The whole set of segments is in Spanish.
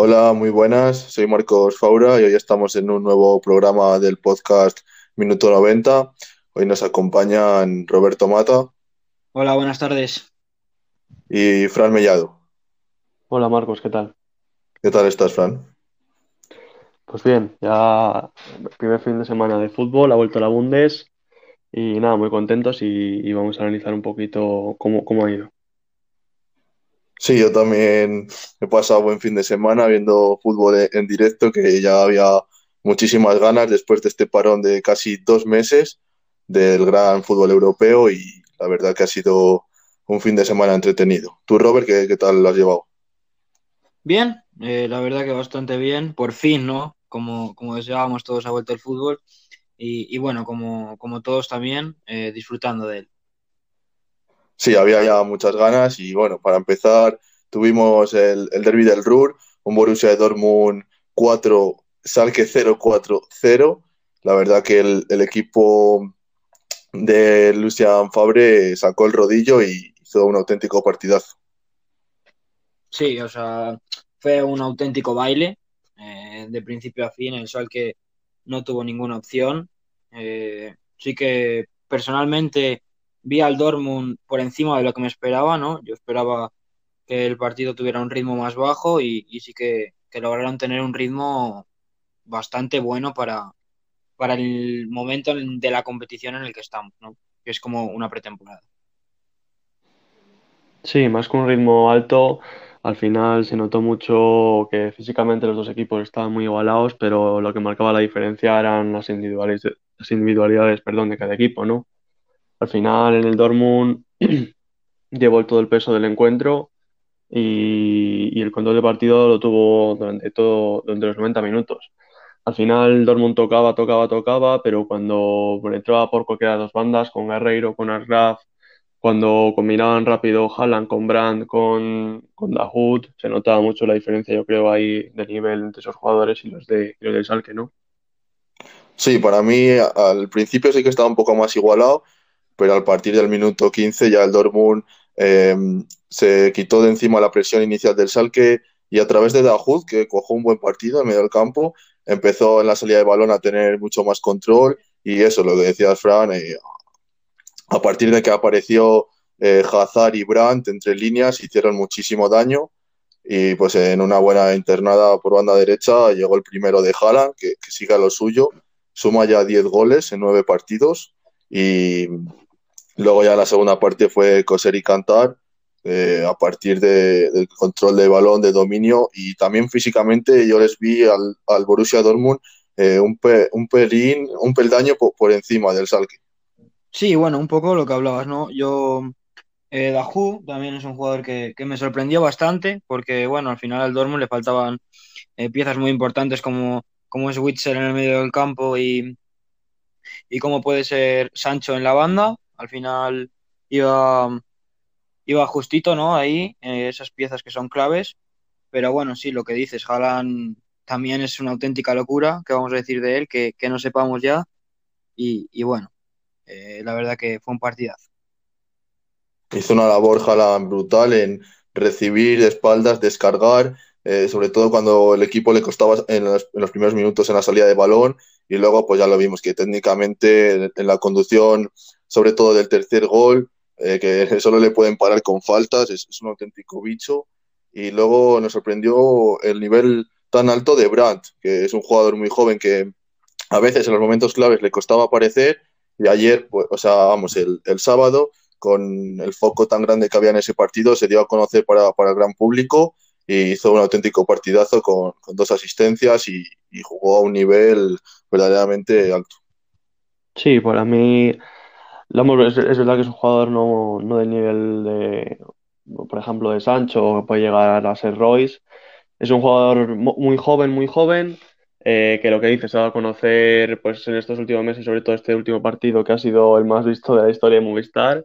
Hola, muy buenas. Soy Marcos Faura y hoy estamos en un nuevo programa del podcast Minuto 90. Hoy nos acompañan Roberto Mata Hola, buenas tardes. y Fran Mellado. Hola Marcos, ¿qué tal? ¿Qué tal estás, Fran? Pues bien, ya primer fin de semana de fútbol, ha vuelto la Bundes y nada, muy contentos y, y vamos a analizar un poquito cómo, cómo ha ido. Sí, yo también he pasado buen fin de semana viendo fútbol en directo, que ya había muchísimas ganas después de este parón de casi dos meses del gran fútbol europeo y la verdad que ha sido un fin de semana entretenido. ¿Tú, Robert, qué, qué tal lo has llevado? Bien, eh, la verdad que bastante bien. Por fin, ¿no? Como, como deseábamos, todos ha vuelto el fútbol. Y, y bueno, como, como todos también, eh, disfrutando de él. Sí, había ya muchas ganas y bueno, para empezar tuvimos el, el derbi del Ruhr, un Borussia Dortmund 4, Schalke 0-4-0. La verdad que el, el equipo de Lucian Fabre sacó el rodillo y hizo un auténtico partidazo. Sí, o sea, fue un auténtico baile, eh, de principio a fin. El Schalke no tuvo ninguna opción. Eh, sí que personalmente vi al Dortmund por encima de lo que me esperaba, ¿no? Yo esperaba que el partido tuviera un ritmo más bajo y, sí que, que lograron tener un ritmo bastante bueno para, para el momento en- de la competición en el que estamos, ¿no? Que es como una pretemporada. Sí, más con un ritmo alto, al final se notó mucho que físicamente los dos equipos estaban muy igualados, pero lo que marcaba la diferencia eran las individualidades, las individualidades, perdón, de cada equipo, ¿no? Al final en el Dortmund llevó todo el peso del encuentro y, el control del partido lo tuvo durante todo, durante los 90 minutos. Al final Dortmund tocaba, tocaba, tocaba, pero cuando entraba por cualquiera de bandas, con Guerreiro, con Arraf, cuando combinaban rápido Haaland con Brandt, con, con se notaba mucho la diferencia, yo creo, ahí de nivel entre esos jugadores y los de, y los del Schalke, ¿no? Sí, para mí al principio sí que estaba un poco más igualado, pero al partir del minuto 15 ya el Dortmund eh, se quitó de encima la presión inicial del Schalke y a través de Dahoud, que cojó un buen partido en medio del campo, empezó en la salida de balón a tener mucho más control y eso, lo que decía Fran, eh, a partir de que apareció eh, Hazard y Brandt entre líneas, hicieron muchísimo daño y pues en una buena internada por banda derecha llegó el primero de Haaland, que, que sigue lo suyo, suma ya 10 goles en 9 partidos y luego ya la segunda parte fue coser y cantar eh, a partir de- del control de balón, de dominio y también físicamente yo les vi al, al Borussia Dortmund eh, un, pe- un pelín, un peldaño po- por, encima del Schalke. Sí, bueno, un poco lo que hablabas, ¿no? Yo, eh, Dahoud también es un jugador que, que me sorprendió bastante porque, bueno, al final al Dortmund le faltaban eh, piezas muy importantes como, como es Witsel en el medio del campo y, y como puede ser Sancho en la banda. Al final iba, iba justito, ¿no? Ahí, eh, esas piezas que son claves. Pero bueno, sí, lo que dices, Haaland también es una auténtica locura, ¿qué vamos a decir de él? Que, que no sepamos ya. Y, y bueno, eh, la verdad que fue un partidazo. Hizo una labor Haaland brutal en recibir de espaldas, descargar, eh, sobre todo cuando el equipo le costaba en los, primeros minutos en la salida de balón y luego pues ya lo vimos que técnicamente en, en la conducción, sobre todo del tercer gol, eh, que solo le pueden parar con faltas, es, un auténtico bicho y luego nos sorprendió el nivel tan alto de Brandt, que es un jugador muy joven que a veces en los momentos claves le costaba aparecer y ayer, pues, o sea, vamos, el, el sábado con el foco tan grande que había en ese partido, se dio a conocer para, para el gran público y hizo un auténtico partidazo con, con dos asistencias y, y, jugó a un nivel verdaderamente alto. Sí, para mí, es, verdad que es un jugador no, no del nivel de, por ejemplo, de Sancho, que puede llegar a ser Royce. Es un jugador muy joven, muy joven, eh, que lo que dice se ha dado a conocer pues, en estos últimos meses, sobre todo este último partido que ha sido el más visto de la historia de Movistar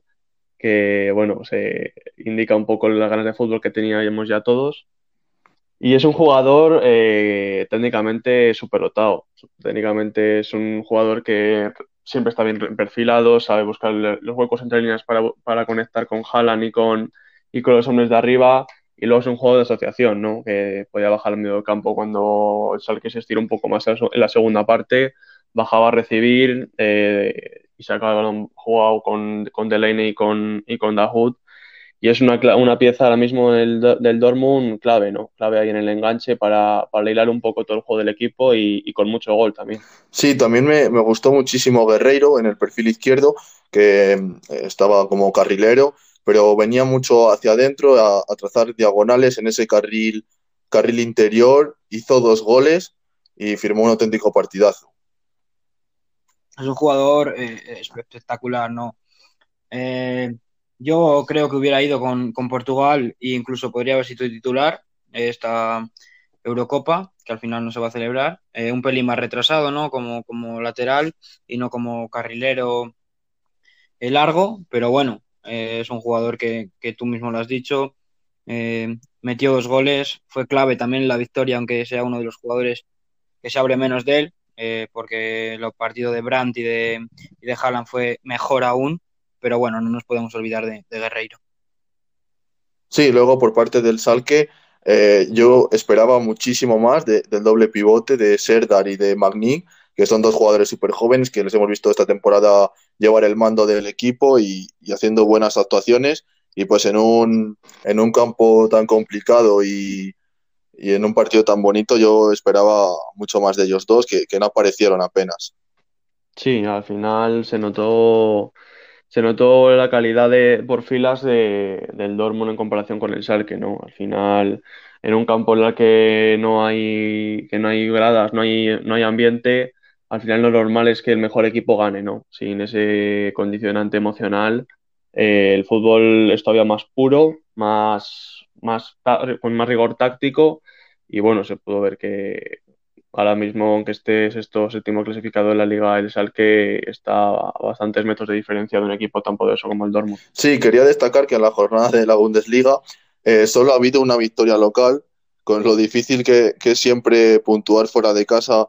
que bueno, se indica un poco las ganas de fútbol que teníamos ya todos. Y es un jugador eh, técnicamente superdotado. Técnicamente es un jugador que siempre está bien perfilado, sabe buscar los huecos entre líneas para, para conectar con Haaland y con, y con los hombres de arriba. Y luego es un juego de asociación, ¿no? Que podía bajar al medio campo cuando el Salque se estiró un poco más en la segunda parte, bajaba a recibir eh, y sacaba el balón jugado con, con Delaney y con, y con Dahoud y es una, una pieza ahora mismo del, del Dortmund clave, ¿no? Clave ahí en el enganche para, para hilar un poco todo el juego del equipo y, con mucho gol también. Sí, también me, me, gustó muchísimo Guerreiro en el perfil izquierdo, que eh, estaba como carrilero, pero venía mucho hacia adentro a, a, trazar diagonales en ese carril, carril interior, hizo dos goles y firmó un auténtico partidazo. Es un jugador eh, espectacular, ¿no? Eh, yo creo que hubiera ido con, Portugal e incluso podría haber sido titular esta Eurocopa, que al final no se va a celebrar. Eh, un pelín más retrasado, ¿no? Como, como lateral y no como carrilero eh, largo, pero bueno, eh, es un jugador que, tú mismo lo has dicho. metió dos goles, fue clave también la victoria, aunque sea uno de los jugadores que se abre menos de él, porque el partido de Brandt y de, y de Haaland fue mejor aún pero bueno, no nos podemos olvidar de, Guerreiro. Sí, luego por parte del Salque, eh, yo esperaba muchísimo más del doble pivote de Serdar y de Magni, que son dos jugadores súper jóvenes que les hemos visto esta temporada llevar el mando del equipo y, haciendo buenas actuaciones. Y pues en un, en un campo tan complicado y, en un partido tan bonito, yo esperaba mucho más de ellos dos, que, que no aparecieron apenas. Sí, al final se notó se notó la calidad de, por filas de, del Dortmund en comparación con el Schalke, ¿no? Al final, en un campo en el que no hay, que no hay gradas, no hay, no hay ambiente, al final lo normal es que el mejor equipo gane, ¿no? Sin ese condicionante emocional, eh, el fútbol es todavía más puro, más, más, con más rigor táctico y bueno, se pudo ver que, Ahora mismo, aunque esté sexto séptimo clasificado en la Liga, el Salque está a bastantes metros de diferencia de un equipo tan poderoso como el Dortmund. Sí, quería destacar que en la jornada de la Bundesliga eh, solo ha habido una victoria local, con lo difícil que, es siempre puntuar fuera de casa,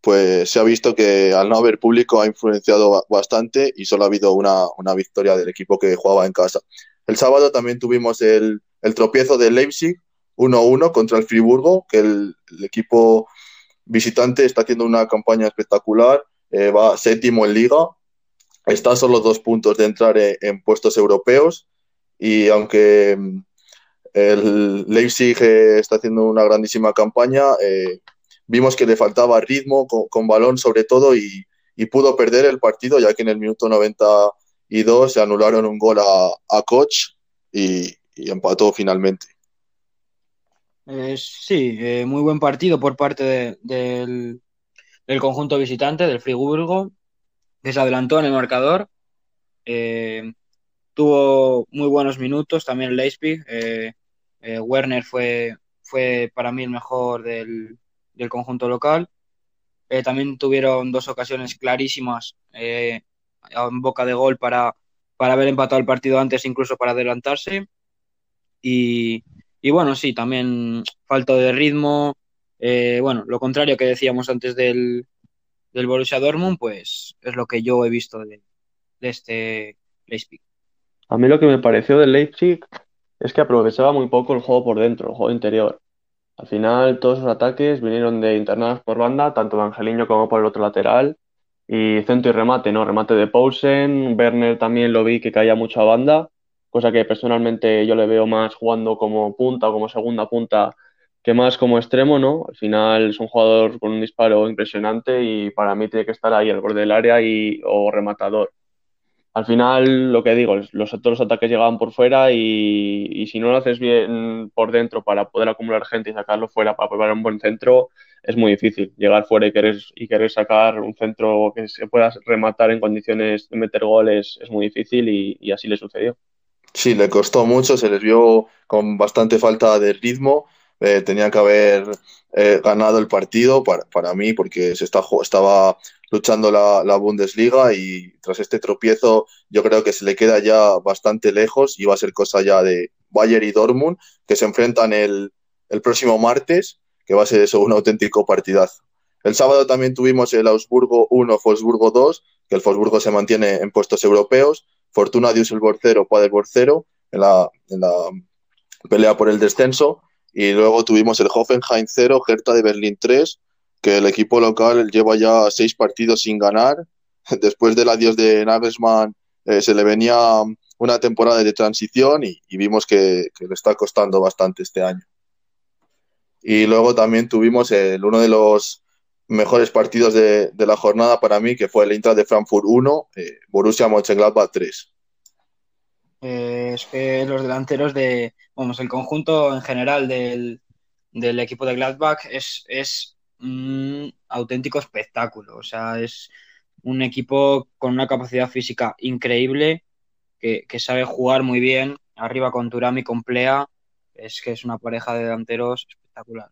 pues se ha visto que al no haber público ha influenciado bastante y solo ha habido una, victoria del equipo que jugaba en casa. El sábado también tuvimos el, tropiezo de Leipzig 1-1 contra el Friburgo, que el equipo visitante está haciendo una campaña espectacular, eh, va séptimo en liga, está a solo dos puntos de entrar en, puestos europeos y aunque mm, el Leipzig eh, está haciendo una grandísima campaña, eh, vimos que le faltaba ritmo con, balón sobre todo y, pudo perder el partido ya que en el minuto 92 se anularon un gol a, a Koch y empató finalmente. Eh, sí, eh, muy buen partido por parte del, conjunto visitante, del Friburgo, que se adelantó en el marcador. Eh, tuvo muy buenos minutos también el Leipzig. Werner fue, fue para mí el mejor del, conjunto local. también tuvieron dos ocasiones clarísimas en boca de gol para, para haber empatado el partido antes, incluso para adelantarse. Y, y bueno, sí, también falta de ritmo. Eh, bueno, lo contrario que decíamos antes del, del Borussia Dortmund, pues es lo que yo he visto de, este Leipzig. A mí lo que me pareció del Leipzig es que aprovechaba muy poco el juego por dentro, el juego interior. Al final, todos sus ataques vinieron de internadas por banda, tanto de Angeliño como por el otro lateral. Y centro y remate, ¿no? Remate de Poulsen. Werner también lo vi que caía mucho a banda cosa que personalmente yo le veo más jugando como punta o como segunda punta que más como extremo, ¿no? Al final es un jugador con un disparo impresionante y para mí tiene que estar ahí al borde del área y, o rematador. Al final, lo que digo, los, todos los ataques llegaban por fuera y, y, si no lo haces bien por dentro para poder acumular gente y sacarlo fuera para probar un buen centro, es muy difícil. Llegar fuera y querer, y querer sacar un centro que se pueda rematar en condiciones de meter goles es muy difícil y, y así le sucedió. Sí, le costó mucho, se les vio con bastante falta de ritmo. Eh, tenía que haber eh, ganado el partido para, para, mí porque se está, estaba luchando la, la, Bundesliga y tras este tropiezo yo creo que se le queda ya bastante lejos y va a ser cosa ya de Bayern y Dortmund que se enfrentan el, el próximo martes, que va a ser eso un auténtico partidazo. El sábado también tuvimos el Augsburgo 1, Fosburgo 2, que el Fosburgo se mantiene en puestos europeos Fortuna Düsseldorf 0, Paderborn 0 en la, en la pelea por el descenso. Y luego tuvimos el Hoffenheim 0, Hertha de Berlín 3, que el equipo local lleva ya seis partidos sin ganar. Después del adiós de Nagelsmann eh, se le venía una temporada de transición y, vimos que, le está costando bastante este año. Y luego también tuvimos el, uno de los mejores partidos de, la jornada para mí, que fue el Intra de Frankfurt 1, eh, Borussia Mönchengladbach 3. Eh, es que los delanteros de, vamos, el conjunto en general del, equipo de Gladbach es, es un auténtico espectáculo. O sea, es un equipo con una capacidad física increíble, que, sabe jugar muy bien, arriba con Turami, con Plea, es que es una pareja de delanteros espectacular.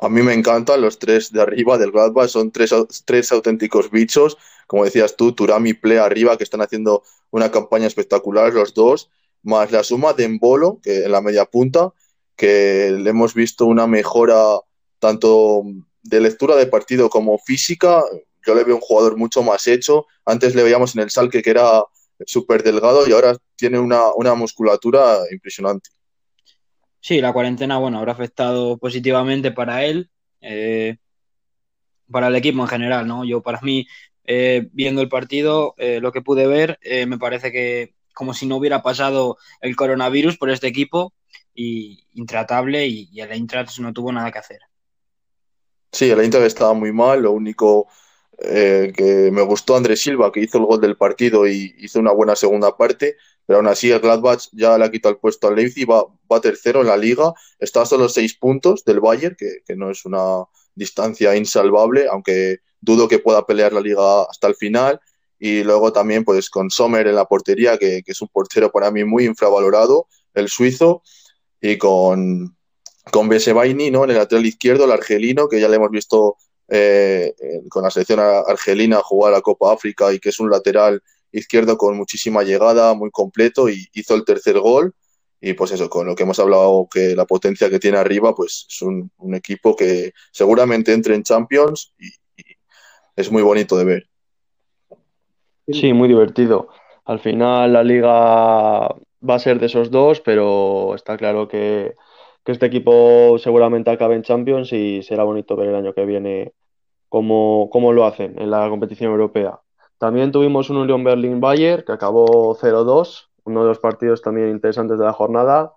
A mí me encantan los tres de arriba del Gladbach, son tres, tres auténticos bichos, como decías tú, Turami y arriba, que están haciendo una campaña espectacular los dos, más la suma de Embolo, que en la media punta, que le hemos visto una mejora tanto de lectura de partido como física, yo le veo un jugador mucho más hecho. Antes le veíamos en el Salque que era súper delgado y ahora tiene una, musculatura impresionante. Sí, la cuarentena, bueno, habrá afectado positivamente para él, eh, para el equipo en general, ¿no? Yo, para mí, eh, viendo el partido, eh, lo que pude ver, me parece que como si no hubiera pasado el coronavirus por este equipo, y intratable, y, y el Eintracht no tuvo nada que hacer. Sí, el Eintracht estaba muy mal, lo único eh, que me gustó Andrés Silva, que hizo el gol del partido y hizo una buena segunda parte, pero aún así el Gladbach ya le ha quitado el puesto al Leipzig, va, va tercero en la liga, está a solo seis puntos del Bayern, que, que, no es una distancia insalvable, aunque dudo que pueda pelear la liga hasta el final. Y luego también pues con Sommer en la portería, que, que es un portero para mí muy infravalorado, el suizo, y con, con Besebaini, ¿no? En el lateral izquierdo, el argelino, que ya le hemos visto eh, con la selección argelina jugar a Copa África y que es un lateral izquierdo con muchísima llegada, muy completo y hizo el tercer gol. Y pues eso, con lo que hemos hablado, que la potencia que tiene arriba, pues es un, equipo que seguramente entre en Champions y, es muy bonito de ver. Sí, muy divertido. Al final la liga va a ser de esos dos, pero está claro que que este equipo seguramente acabe en Champions y será bonito ver el año que viene cómo, cómo lo hacen en la competición europea. También tuvimos un Union Berlin-Bayern que acabó 0-2, uno de los partidos también interesantes de la jornada,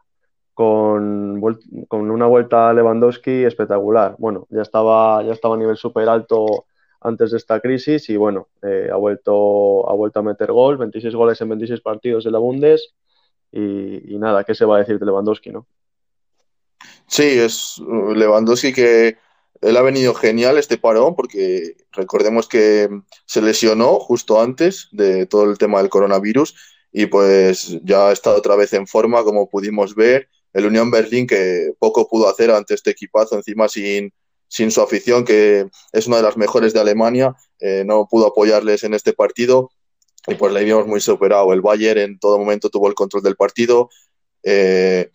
con, con, una vuelta a Lewandowski espectacular. Bueno, ya estaba, ya estaba a nivel súper alto antes de esta crisis y bueno, eh, ha, vuelto, ha vuelto a meter gol, 26 goles en 26 partidos de la Bundes y, y nada, ¿qué se va a decir de Lewandowski, no? Sí, es uh, Lewandowski que él ha venido genial este parón porque recordemos que se lesionó justo antes de todo el tema del coronavirus y pues ya ha estado otra vez en forma como pudimos ver. El Unión Berlín que poco pudo hacer ante este equipazo encima sin, sin su afición que es una de las mejores de Alemania, eh, no pudo apoyarles en este partido y pues le vimos muy superado. El Bayern en todo momento tuvo el control del partido. Eh,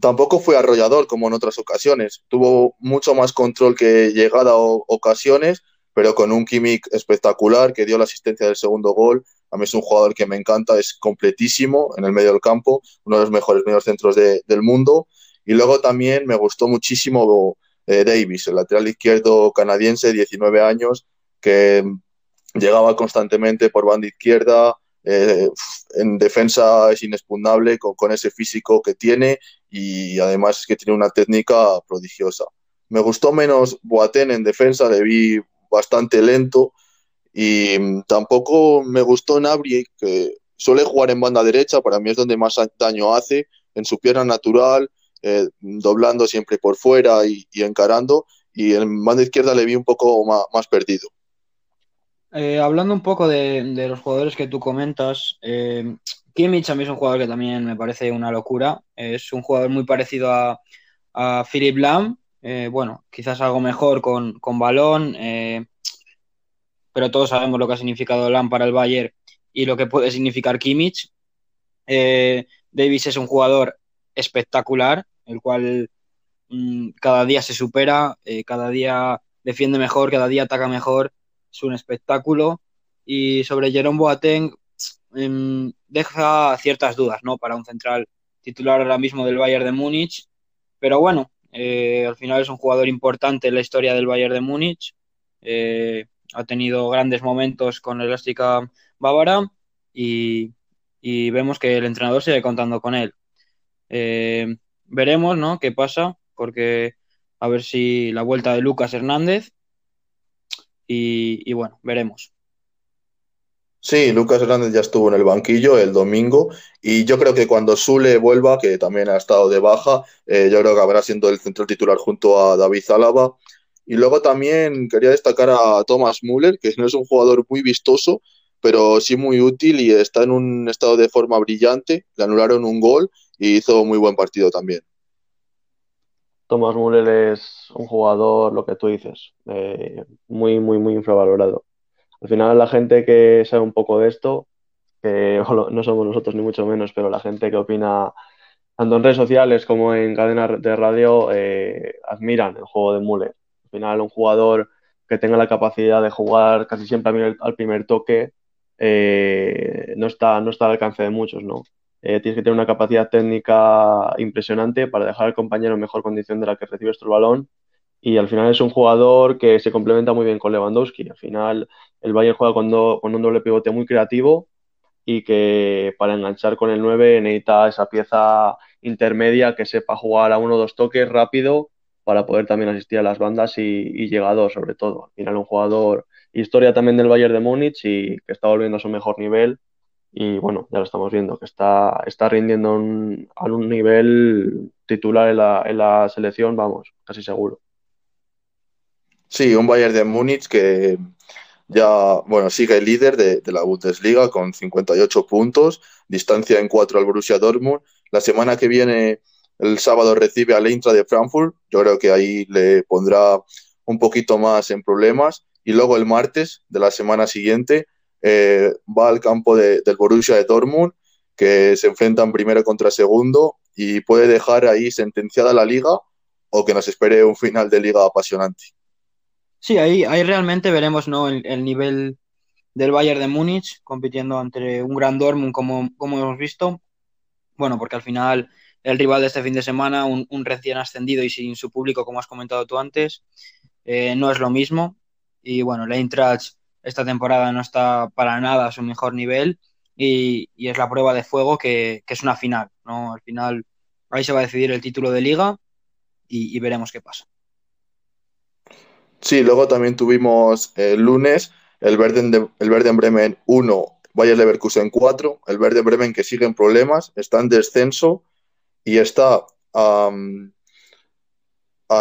tampoco fue arrollador como en otras ocasiones. Tuvo mucho más control que llegada o ocasiones, pero con un Kimmich espectacular que dio la asistencia del segundo gol. A mí es un jugador que me encanta, es completísimo en el medio del campo, uno de los mejores medios centros del mundo. Y luego también me gustó muchísimo eh, Davis, el lateral izquierdo canadiense, 19 años, que llegaba constantemente por banda izquierda, eh, en defensa es inexpugnable con, con, ese físico que tiene y además es que tiene una técnica prodigiosa. Me gustó menos Boateng en defensa, le vi bastante lento y mm, tampoco me gustó Nabri, que suele jugar en banda derecha, para mí es donde más daño hace, en su pierna natural, eh, doblando siempre por fuera y, encarando, y en banda izquierda le vi un poco más perdido. Eh, hablando un poco de, los jugadores que tú comentas, eh, Kimmich a mí es un jugador que también me parece una locura. Es un jugador muy parecido a, a Philip Lam. Eh, bueno, quizás algo mejor con, balón, eh, pero todos sabemos lo que ha significado Lam para el Bayern y lo que puede significar Kimmich. Davis es un jugador espectacular, el cual mm, cada día se supera, cada día defiende mejor, cada día ataca mejor es un espectáculo. Y sobre Jerome Boateng, em, deja ciertas dudas, ¿no? Para un central titular ahora mismo del Bayern de Múnich, pero bueno, eh, al final es un jugador importante en la historia del Bayern de Múnich. Eh, ha tenido grandes momentos con la elástica bávara y, vemos que el entrenador sigue contando con él. Eh, veremos ¿no? qué pasa, porque a ver si la vuelta de Lucas Hernández y bueno, veremos. Sí, Lucas Hernández ya estuvo en el banquillo el domingo y yo creo que cuando Sule vuelva, que también ha estado de baja, eh, yo creo que habrá siendo el central titular junto a David Zálava. Y luego también quería destacar a Thomas Müller, que no es un jugador muy vistoso, pero sí muy útil y está en un estado de forma brillante. Le anularon un gol y hizo muy buen partido también. Thomas Müller es un jugador, lo que tú dices, eh, muy, muy, muy infravalorado al final la gente que sabe un poco de esto, que no somos nosotros ni mucho menos, pero la gente que opina tanto en redes sociales como en cadenas de radio eh, admiran el juego de Mule. Al final un jugador que tenga la capacidad de jugar casi siempre al primer toque eh, no, está, no está al alcance de muchos, ¿no? Eh, tienes que tener una capacidad técnica impresionante para dejar al compañero en mejor condición de la que recibes tu balón y al final es un jugador que se complementa muy bien con Lewandowski. Al final el Bayern juega con, un doble pivote muy creativo y que para enganchar con el 9 necesita esa pieza intermedia que sepa jugar a uno o dos toques rápido para poder también asistir a las bandas y, y llegador sobre todo. Al final un jugador historia también del Bayern de Múnich y que está volviendo a su mejor nivel y bueno, ya lo estamos viendo, que está, está rindiendo a un nivel titular en la, en la selección, vamos, casi seguro. Sí, un Bayern de Múnich que ya, bueno, sigue líder de, la Bundesliga con 58 puntos, distancia en 4 al Borussia Dortmund. La semana que viene, el sábado, recibe al Eintracht de Frankfurt. Yo creo que ahí le pondrá un poquito más en problemas. Y luego el martes de la semana siguiente eh, va al campo del Borussia de Dortmund, que se enfrentan primero contra segundo y puede dejar ahí sentenciada la liga o que nos espere un final de liga apasionante. Sí, ahí, ahí realmente veremos ¿no? el, nivel del Bayern de Múnich compitiendo entre un gran Dortmund como, como hemos visto. Bueno, porque al final el rival de este fin de semana, un, recién ascendido y sin su público, como has comentado tú antes, eh, no es lo mismo. Y bueno, la Eintracht esta temporada no está para nada a su mejor nivel y, es la prueba de fuego que, es una final. ¿no? Al final ahí se va a decidir el título de liga y veremos qué pasa. Sí, luego también tuvimos el lunes el Verden, el Verden Bremen 1, Bayer Leverkusen 4, el Verden Bremen que sigue en problemas, está en descenso y está a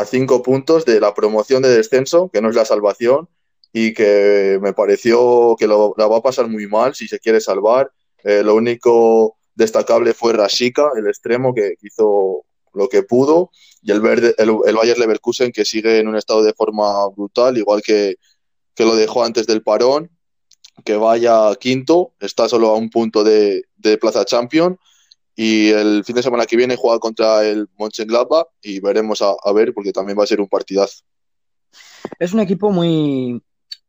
cinco puntos de la promoción de descenso, que no es la salvación, y que me pareció que lo, la va a pasar muy mal si se quiere salvar. Eh, lo único destacable fue Rashika, el extremo, que hizo lo que pudo, y el, verde, el, el Bayer Leverkusen que sigue en un estado de forma brutal, igual que, que lo dejó antes del parón, que vaya quinto, está solo a un punto de, Plaza Champion, y el fin de semana que viene juega contra el Mönchengladbach y veremos a, ver porque también va a ser un partidazo. Es un equipo muy,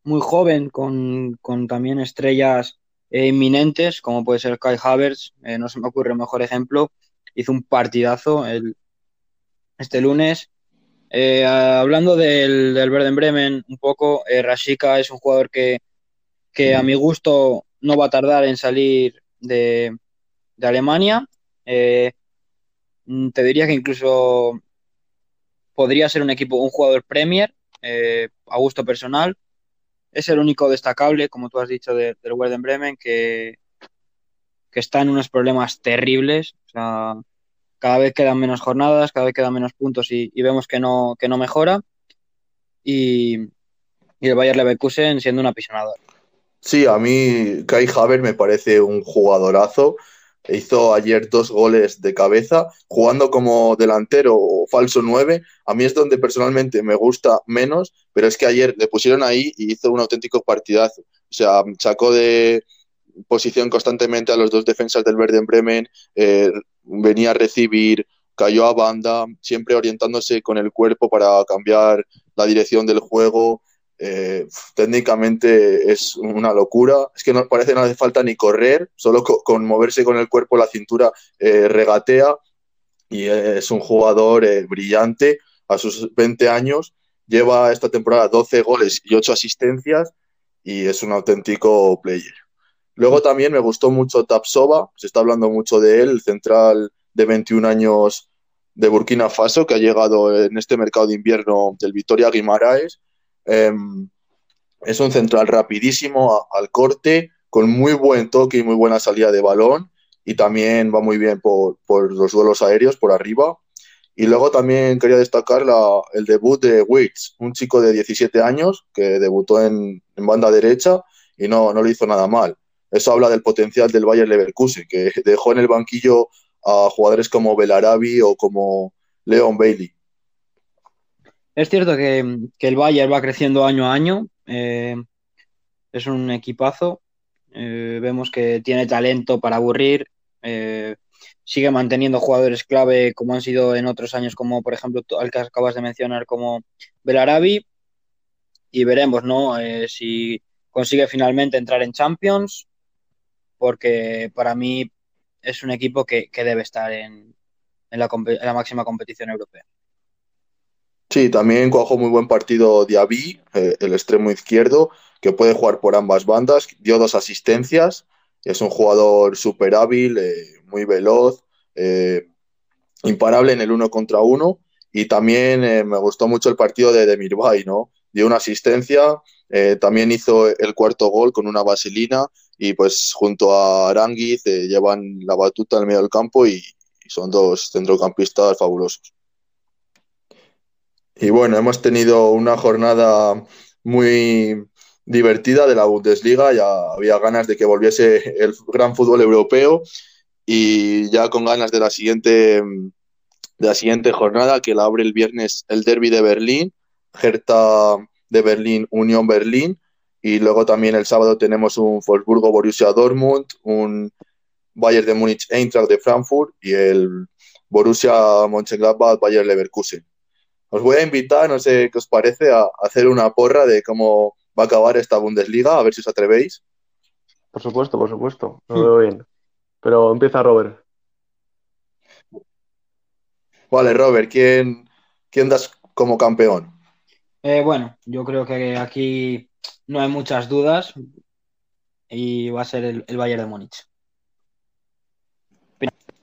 muy joven con, con también estrellas eh, inminentes como puede ser Kai Havertz, eh, no se me ocurre mejor ejemplo, hizo un partidazo el, este lunes. Eh, hablando del, del Verden Bremen un poco, Rashika es un jugador que, que, a mi gusto no va a tardar en salir de, de Alemania. Eh, te diría que incluso podría ser un equipo, un jugador Premier, a gusto personal. Es el único destacable, como tú has dicho, de, del Werder Bremen, que, que está en unos problemas terribles. O sea, cada vez quedan menos jornadas, cada vez quedan menos puntos y, y vemos que no, que no mejora. Y, y el Bayer Leverkusen siendo un apisonador. Sí, a mí Kai Haver me parece un jugadorazo. Hizo ayer dos goles de cabeza, jugando como delantero o falso 9. A mí es donde personalmente me gusta menos, pero es que ayer le pusieron ahí y hizo un auténtico partidazo. O sea, sacó de, posición constantemente a los dos defensas del Verde en Bremen, eh, venía a recibir, cayó a banda, siempre orientándose con el cuerpo para cambiar la dirección del juego. Eh, técnicamente es una locura. Es que no parece no hace falta ni correr, solo con, moverse con el cuerpo, la cintura eh, regatea. Y es un jugador eh, brillante a sus 20 años. Lleva esta temporada 12 goles y 8 asistencias y es un auténtico player. Luego también me gustó mucho Tapsova, se está hablando mucho de él, el central de 21 años de Burkina Faso, que ha llegado en este mercado de invierno del Vitoria Guimaraes Em, es un central rapidísimo al corte, con muy buen toque y muy buena salida de balón. Y también va muy bien por, los duelos aéreos, por arriba. Y luego también quería destacar el debut de Wicks, un chico de 17 años que debutó en, banda derecha y no, no lo hizo nada mal. Eso habla del potencial del Bayern Leverkusen, que dejó en el banquillo a jugadores como Belarabi o como Leon Bailey. Es cierto que, el Bayern va creciendo año a año. Eh, es un equipazo. Eh, vemos que tiene talento para aburrir. Eh, sigue manteniendo jugadores clave como han sido en otros años, como por ejemplo al que acabas de mencionar, como Belarabi. Y veremos, ¿no? si consigue finalmente entrar en Champions, porque para mí es un equipo que, debe estar en la máxima competición europea. Sí, también cuajó muy buen partido Diaby, eh, el extremo izquierdo, que puede jugar por ambas bandas, dio dos asistencias, es un jugador súper hábil, eh, muy veloz, eh, imparable en el uno contra uno, y también me gustó mucho el partido de Demirbay, ¿no? Dio una asistencia, también hizo el cuarto gol con una vaselina, y pues junto a Aranguiz llevan la batuta en el medio del campo y son dos centrocampistas fabulosos. Y bueno, hemos tenido una jornada muy divertida de la Bundesliga, ya había ganas de que volviese el gran fútbol europeo y ya con ganas de la siguiente de la siguiente jornada que la abre el viernes el Derby de Berlín, Hertha de Berlín, Unión Berlín. Y luego también el sábado tenemos un Wolfsburgo Borussia Dortmund, un Bayern de Múnich Eintracht de Frankfurt y el Borussia Mönchengladbach Bayern Leverkusen os voy a invitar, no sé qué os parece, a, hacer una porra de cómo va a acabar esta Bundesliga, a ver si os atrevéis. Por supuesto, por supuesto, lo veo bien. Pero empieza Robert. Vale, Robert, ¿quién, quién das como campeón? Eh, bueno, yo creo que aquí no hay muchas dudas y va a ser el, el Bayern de Múnich.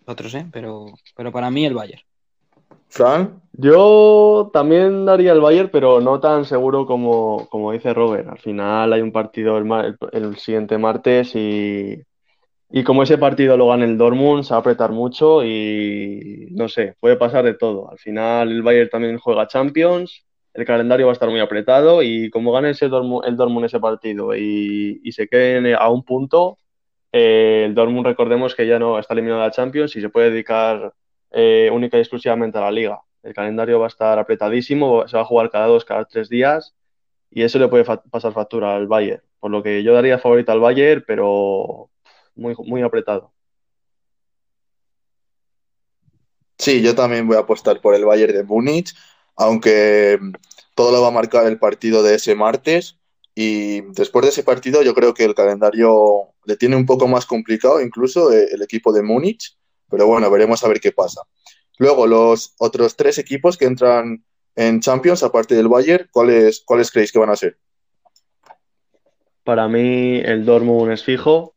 Otros, ¿eh? Pero, pero para mí el Bayern. Yo también daría el Bayern, pero no tan seguro como, como dice Robert. Al final hay un partido el, siguiente martes y, y, como ese partido lo gana el Dortmund, se va a apretar mucho y no sé, puede pasar de todo. Al final el Bayern también juega Champions, el calendario va a estar muy apretado y como gane ese Dortmund, el Dortmund ese partido y, y se quede a un punto, eh, el Dortmund recordemos que ya no está eliminado de la Champions y se puede dedicar eh, única y exclusivamente a la liga. El calendario va a estar apretadísimo, se va a jugar cada dos, cada tres días y eso le puede pasar factura al Bayern. Por lo que yo daría favorita al Bayern, pero muy, muy apretado. Sí, yo también voy a apostar por el Bayern de Múnich, aunque todo lo va a marcar el partido de ese martes. Y después de ese partido, yo creo que el calendario le tiene un poco más complicado, incluso eh, el equipo de Múnich. Pero bueno, veremos a ver qué pasa. Luego, los otros tres equipos que entran en Champions, aparte del Bayern, ¿cuáles, ¿cuáles creéis que van a ser? Para mí, el Dortmund es fijo.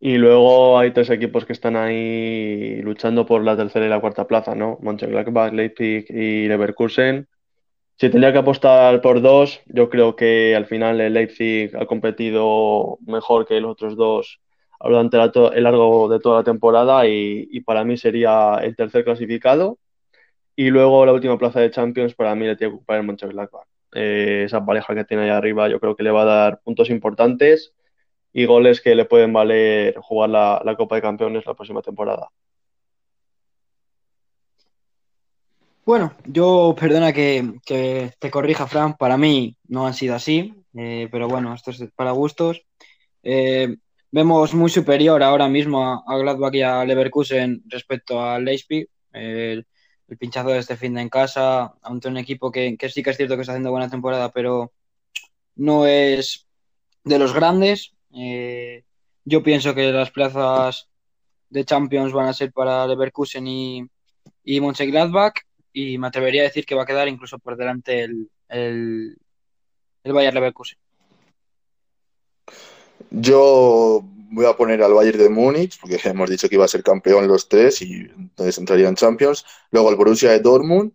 Y luego hay tres equipos que están ahí luchando por la tercera y la cuarta plaza, ¿no? Mönchengladbach, Leipzig y Leverkusen. Si tenía que apostar por dos, yo creo que al final el Leipzig ha competido mejor que los otros dos durante el largo de toda la temporada y, para mí sería el tercer clasificado. Y luego la última plaza de Champions para mí le tiene que ocupar el Mönchengladbach. Eh, esa pareja que tiene ahí arriba yo creo que le va a dar puntos importantes y goles que le pueden valer jugar la, Copa de Campeones la próxima temporada. Bueno, yo perdona que, te corrija, Fran, para mí no han sido así, eh, pero bueno, esto es para gustos. Eh, vemos muy superior ahora mismo a, Gladbach y a Leverkusen respecto a Leipzig. El, pinchazo de este fin de en casa, ante un equipo que, sí que es cierto que está haciendo buena temporada, pero no es de los grandes. Eh, yo pienso que las plazas de Champions van a ser para Leverkusen y, y Mönchengladbach y me atrevería a decir que va a quedar incluso por delante el, el, el Bayern Leverkusen. Yo voy a poner al Bayern de Múnich, porque hemos dicho que iba a ser campeón los tres y entonces entraría en Champions. Luego el Borussia de Dortmund,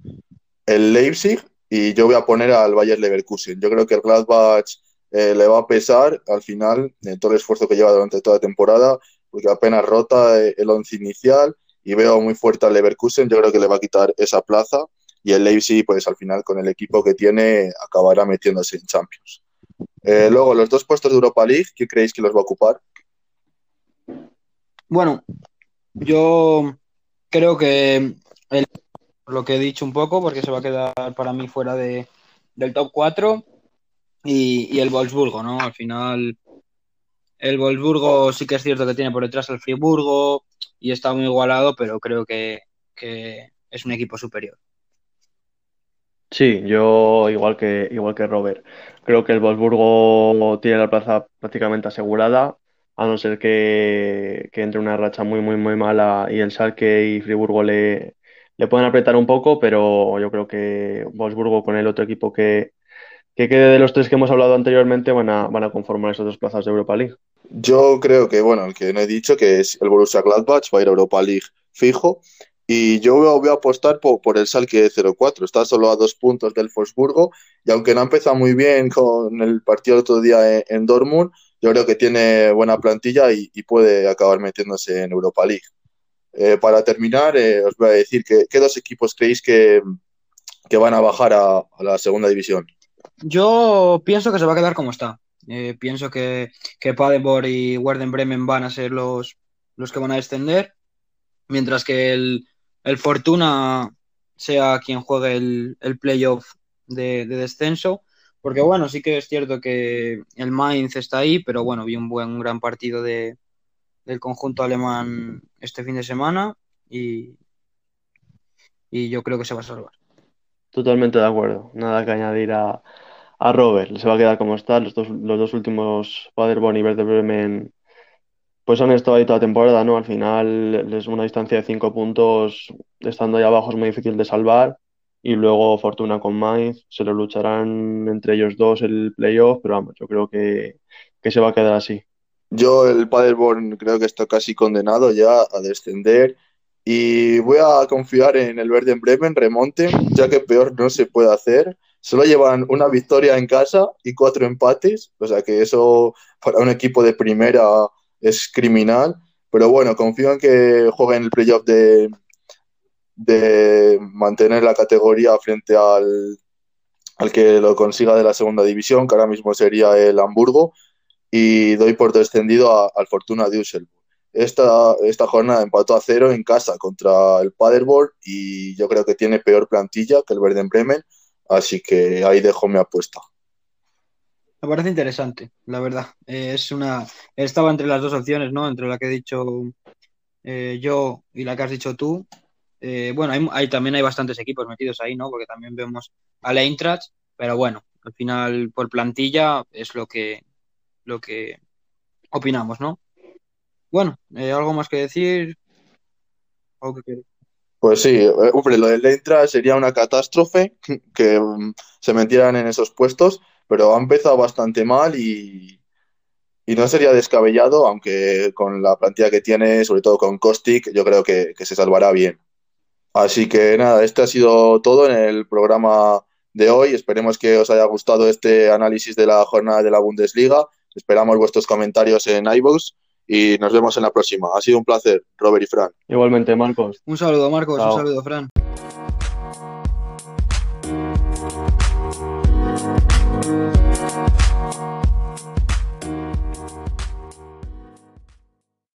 el Leipzig y yo voy a poner al Bayern Leverkusen. Yo creo que el Gladbach eh, le va a pesar al final de todo el esfuerzo que lleva durante toda la temporada, porque apenas rota eh, el once inicial y veo muy fuerte al Leverkusen. Yo creo que le va a quitar esa plaza y el Leipzig, pues al final con el equipo que tiene, acabará metiéndose en Champions. Eh, luego, los dos puestos de Europa League, ¿qué creéis que los va a ocupar? Bueno, yo creo que lo que he dicho un poco, porque se va a quedar para mí fuera de, del top 4, y, el Wolfsburgo, ¿no? Al final, el Wolfsburgo sí que es cierto que tiene por detrás el Friburgo y está muy igualado, pero creo que, que es un equipo superior. Sí, yo igual que, igual que Robert. Creo que el Wolfsburgo tiene la plaza prácticamente asegurada, a no ser que, entre una racha muy, muy, muy mala y el Schalke y Friburgo le, le pueden apretar un poco, pero yo creo que Wolfsburgo con el otro equipo que, que quede de los tres que hemos hablado anteriormente van a, van a conformar esas dos plazas de Europa League. Yo creo que, bueno, el que no he dicho, que es el Borussia Gladbach, va a ir a Europa League fijo. Y yo voy a apostar por, el Salque 04. Está solo a dos puntos del Wolfsburgo. Y aunque no ha empezado muy bien con el partido el otro día en, Dortmund, yo creo que tiene buena plantilla y, puede acabar metiéndose en Europa League. Eh, para terminar, eh, os voy a decir que, qué dos equipos creéis que, van a bajar a, la segunda división. Yo pienso que se va a quedar como está. Eh, pienso que, que Paderborn y Werder Bremen van a ser los, los que van a descender, mientras que el, el Fortuna sea quien juegue el, el playoff de, descenso. Porque bueno, sí que es cierto que el Mainz está ahí, pero bueno, vi un buen gran partido de, del conjunto alemán este fin de semana y, y yo creo que se va a salvar. Totalmente de acuerdo. Nada que añadir a, a Robert. Se va a quedar como está. Los dos, los dos últimos Paderborn y Werder Bremen pues han estado ahí toda temporada, ¿no? Al final es una distancia de cinco puntos, estando ahí abajo es muy difícil de salvar. Y luego Fortuna con Mainz, se lo lucharán entre ellos dos el playoff, pero vamos, yo creo que, se va a quedar así. Yo el Paderborn creo que está casi condenado ya a descender y voy a confiar en el Verde en Bremen, remonte, ya que peor no se puede hacer. Solo llevan una victoria en casa y cuatro empates, o sea que eso para un equipo de primera es criminal, pero bueno, confío en que jueguen el playoff de, de mantener la categoría frente al, al que lo consiga de la segunda división, que ahora mismo sería el Hamburgo, y doy por descendido al Fortuna Düsseldorf. Esta, esta jornada empató a cero en casa contra el Paderborn y yo creo que tiene peor plantilla que el Verden Bremen, así que ahí dejo mi apuesta. Me parece interesante, la verdad. Eh, es una. Estaba entre las dos opciones, ¿no? Entre la que he dicho eh, yo y la que has dicho tú. Eh, bueno, hay, también hay bastantes equipos metidos ahí, ¿no? Porque también vemos a Eintracht, pero bueno, al final por plantilla es lo que lo que opinamos, ¿no? Bueno, algo más que decir. Pues sí, hombre, lo del Eintracht sería una catástrofe que mm, se metieran en esos puestos pero ha empezado bastante mal y, no sería descabellado, aunque con la plantilla que tiene, sobre todo con Kostic, yo creo que, se salvará bien. Así que nada, este ha sido todo en el programa de hoy. Esperemos que os haya gustado este análisis de la jornada de la Bundesliga. Esperamos vuestros comentarios en iVoox y nos vemos en la próxima. Ha sido un placer, Robert y Fran. Igualmente, Marcos. Un saludo, Marcos. Un saludo, Fran.